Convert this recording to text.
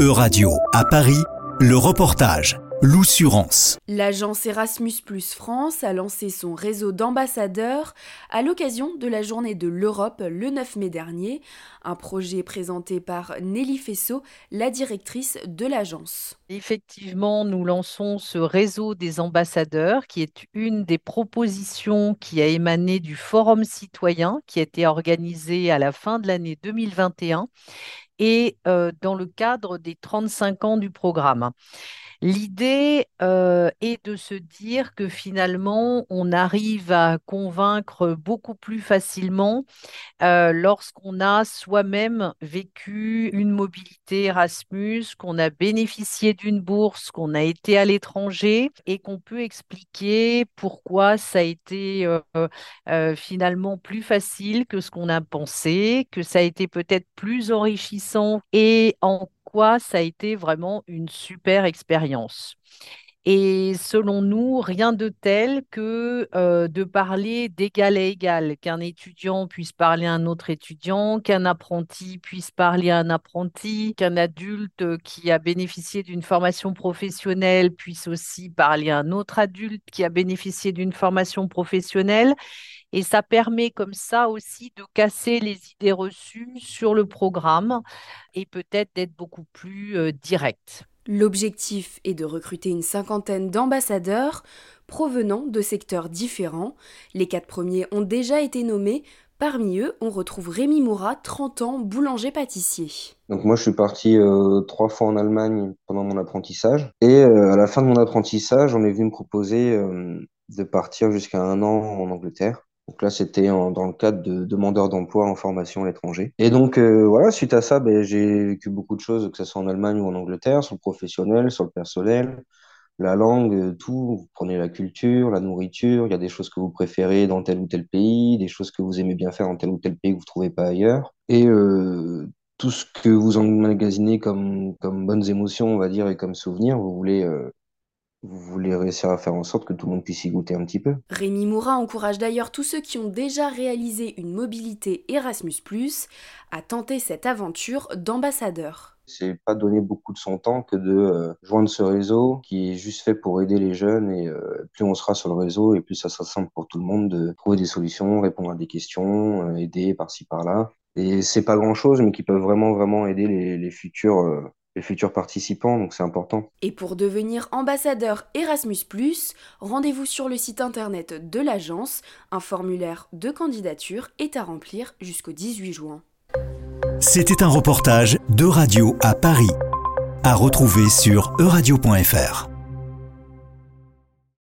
E-Radio à Paris, le reportage. L'Oussurance. L'agence Erasmus Plus France a lancé son réseau d'ambassadeurs à l'occasion de la journée de l'Europe le 9 mai dernier, un projet présenté par Nelly Fessot, la directrice de l'agence. Effectivement, nous lançons ce réseau des ambassadeurs qui est une des propositions qui a émané du Forum citoyen qui a été organisé à la fin de l'année 2021 et euh, dans le cadre des 35 ans du programme. L'idée euh, est de se dire que finalement, on arrive à convaincre beaucoup plus facilement euh, lorsqu'on a soi-même vécu une mobilité Erasmus, qu'on a bénéficié d'une bourse, qu'on a été à l'étranger et qu'on peut expliquer pourquoi ça a été finalement plus facile que ce qu'on a pensé, que ça a été peut-être plus enrichissant et en quoi ça a été vraiment une super expérience. Et selon nous, rien de tel que euh, de parler d'égal à égal, qu'un étudiant puisse parler à un autre étudiant, qu'un apprenti puisse parler à un apprenti, qu'un adulte qui a bénéficié d'une formation professionnelle puisse aussi parler à un autre adulte qui a bénéficié d'une formation professionnelle. Et ça permet comme ça aussi de casser les idées reçues sur le programme et peut-être d'être beaucoup plus euh, direct. L'objectif est de recruter une cinquantaine d'ambassadeurs provenant de secteurs différents. Les quatre premiers ont déjà été nommés. Parmi eux, on retrouve Rémi Moura, 30 ans, boulanger-pâtissier. Donc moi, je suis parti euh, trois fois en Allemagne pendant mon apprentissage. Et euh, à la fin de mon apprentissage, on est venu me proposer de partir jusqu'à un an en Angleterre. Donc là, c'était dans le cadre de demandeurs d'emploi en formation à l'étranger. Et donc, euh, voilà, suite à ça, ben, j'ai vécu beaucoup de choses, que ce soit en Allemagne ou en Angleterre, sur le professionnel, sur le personnel, la langue, euh, tout. Vous prenez la culture, la nourriture, il y a des choses que vous préférez dans tel ou tel pays, des choses que vous aimez bien faire dans tel ou tel pays que vous ne trouvez pas ailleurs. Et euh, tout ce que vous emmagasinez comme, comme bonnes émotions, on va dire, et comme souvenirs, vous voulez vous voulez réussir à faire en sorte que tout le monde puisse y goûter un petit peu? Rémi Moura encourage d'ailleurs tous ceux qui ont déjà réalisé une mobilité Erasmus, à tenter cette aventure d'ambassadeur. C'est pas donner beaucoup de son temps que de euh, joindre ce réseau qui est juste fait pour aider les jeunes et euh, plus on sera sur le réseau et plus ça sera simple pour tout le monde de trouver des solutions, répondre à des questions, euh, aider par-ci par-là. Et c'est pas grand chose, mais qui peuvent vraiment vraiment aider les, les futurs les futurs participants, donc c'est important. Et pour devenir ambassadeur Erasmus, rendez-vous sur le site internet de l'agence. Un formulaire de candidature est à remplir jusqu'au 18 juin. C'était un reportage de Radio à Paris, à retrouver sur euradio.fr.